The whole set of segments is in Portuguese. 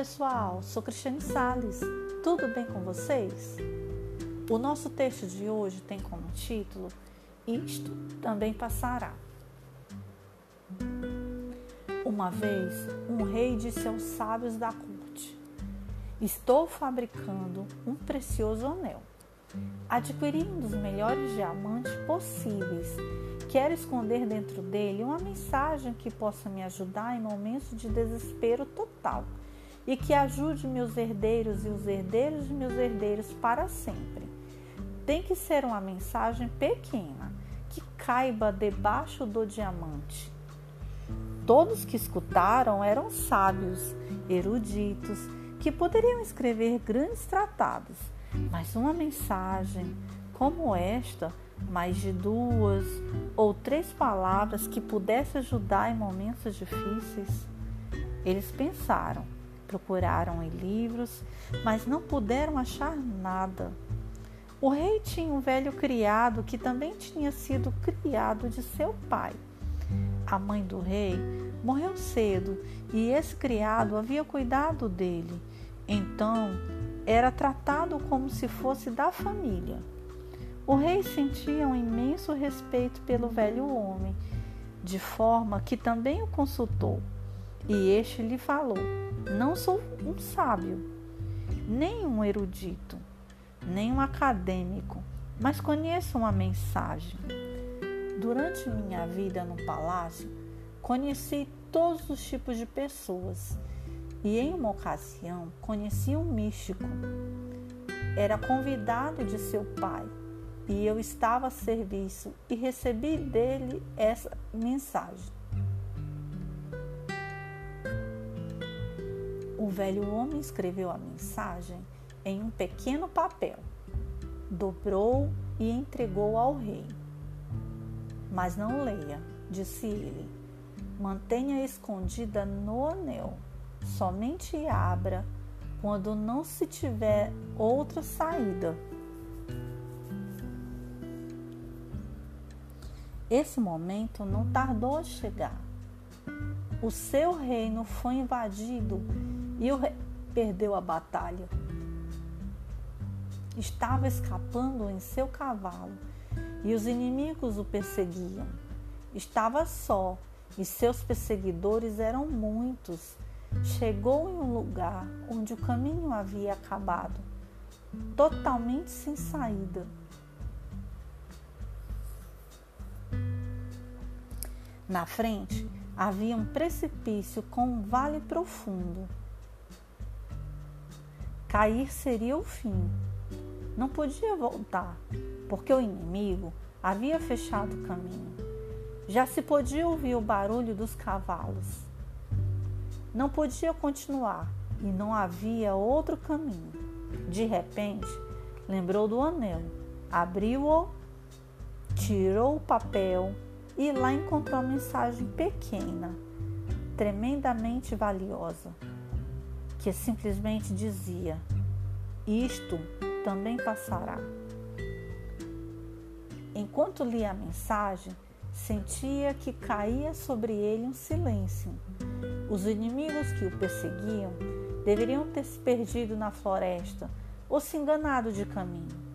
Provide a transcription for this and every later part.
pessoal, sou Cristiane Sales. Tudo bem com vocês? O nosso texto de hoje tem como título Isto também passará. Uma vez, um rei disse aos sábios da corte: Estou fabricando um precioso anel. Adquiri um dos melhores diamantes possíveis. Quero esconder dentro dele uma mensagem que possa me ajudar em momentos de desespero total e que ajude meus herdeiros e os herdeiros de meus herdeiros para sempre. Tem que ser uma mensagem pequena, que caiba debaixo do diamante. Todos que escutaram eram sábios, eruditos, que poderiam escrever grandes tratados, mas uma mensagem como esta, mais de duas ou três palavras que pudesse ajudar em momentos difíceis, eles pensaram Procuraram em livros, mas não puderam achar nada. O rei tinha um velho criado que também tinha sido criado de seu pai. A mãe do rei morreu cedo e esse criado havia cuidado dele. Então, era tratado como se fosse da família. O rei sentia um imenso respeito pelo velho homem, de forma que também o consultou. E este lhe falou: Não sou um sábio, nem um erudito, nem um acadêmico, mas conheço uma mensagem. Durante minha vida no palácio, conheci todos os tipos de pessoas e em uma ocasião conheci um místico. Era convidado de seu pai e eu estava a serviço e recebi dele essa mensagem. Velho homem escreveu a mensagem em um pequeno papel, dobrou e entregou ao rei. Mas não leia, disse ele. Mantenha escondida no anel. Somente abra quando não se tiver outra saída. Esse momento não tardou a chegar. O seu reino foi invadido e o perdeu a batalha. Estava escapando em seu cavalo e os inimigos o perseguiam. Estava só e seus perseguidores eram muitos. Chegou em um lugar onde o caminho havia acabado, totalmente sem saída. Na frente havia um precipício com um vale profundo. Cair seria o fim. Não podia voltar, porque o inimigo havia fechado o caminho. Já se podia ouvir o barulho dos cavalos. Não podia continuar e não havia outro caminho. De repente, lembrou do anel, abriu-o, tirou o papel e lá encontrou uma mensagem pequena, tremendamente valiosa que simplesmente dizia: Isto também passará. Enquanto lia a mensagem, sentia que caía sobre ele um silêncio. Os inimigos que o perseguiam deveriam ter se perdido na floresta ou se enganado de caminho.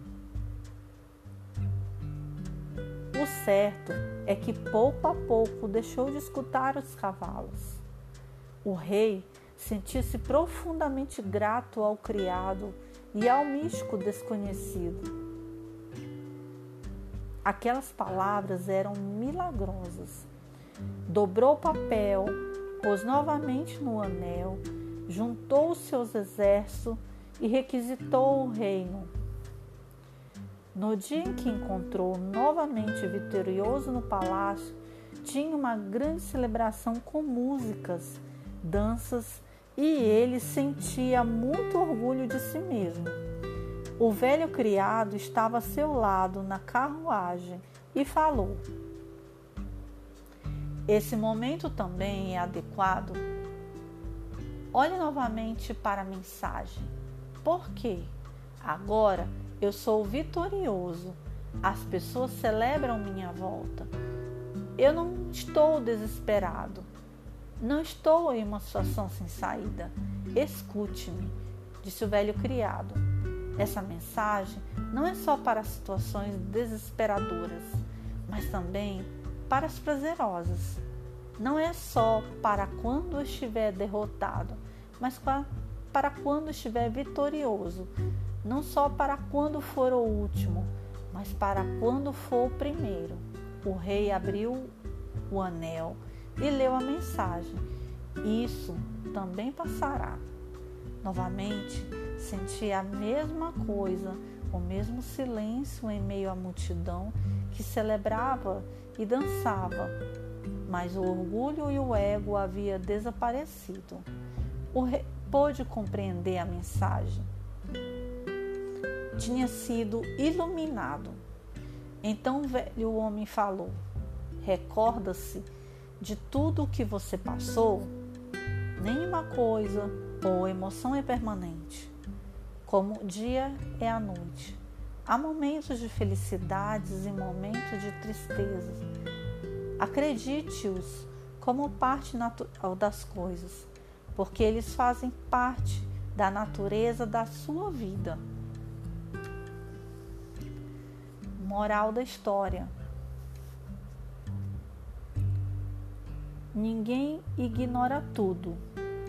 O certo é que pouco a pouco deixou de escutar os cavalos. O rei sentia-se profundamente grato ao criado e ao místico desconhecido. Aquelas palavras eram milagrosas. Dobrou o papel, pôs novamente no anel, juntou os seus exércitos e requisitou o reino. No dia em que encontrou novamente vitorioso no palácio, tinha uma grande celebração com músicas, danças e ele sentia muito orgulho de si mesmo. O velho criado estava a seu lado na carruagem e falou: Esse momento também é adequado. Olhe novamente para a mensagem. Por quê? Agora eu sou vitorioso. As pessoas celebram minha volta. Eu não estou desesperado. Não estou em uma situação sem saída. Escute-me, disse o velho criado. Essa mensagem não é só para situações desesperadoras, mas também para as prazerosas. Não é só para quando estiver derrotado, mas para quando estiver vitorioso. Não só para quando for o último, mas para quando for o primeiro. O rei abriu o anel e leu a mensagem. Isso também passará. Novamente, senti a mesma coisa, o mesmo silêncio em meio à multidão que celebrava e dançava, mas o orgulho e o ego havia desaparecido. O rei pôde compreender a mensagem. Tinha sido iluminado. Então o velho homem falou: Recorda-se de tudo o que você passou? Nenhuma coisa ou emoção é permanente, como o dia é a noite. Há momentos de felicidades e momentos de tristezas. Acredite-os como parte natural das coisas, porque eles fazem parte da natureza da sua vida. Moral da história: Ninguém ignora tudo,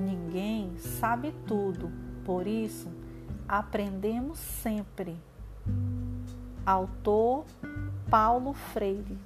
ninguém sabe tudo, por isso aprendemos sempre. Autor Paulo Freire